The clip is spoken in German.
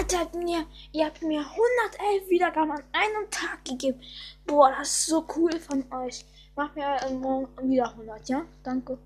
Alter, mir, ihr habt mir 111 Wiedergaben an einem Tag gegeben. Boah, das ist so cool von euch. Macht mir äh, morgen wieder 100, ja? Danke.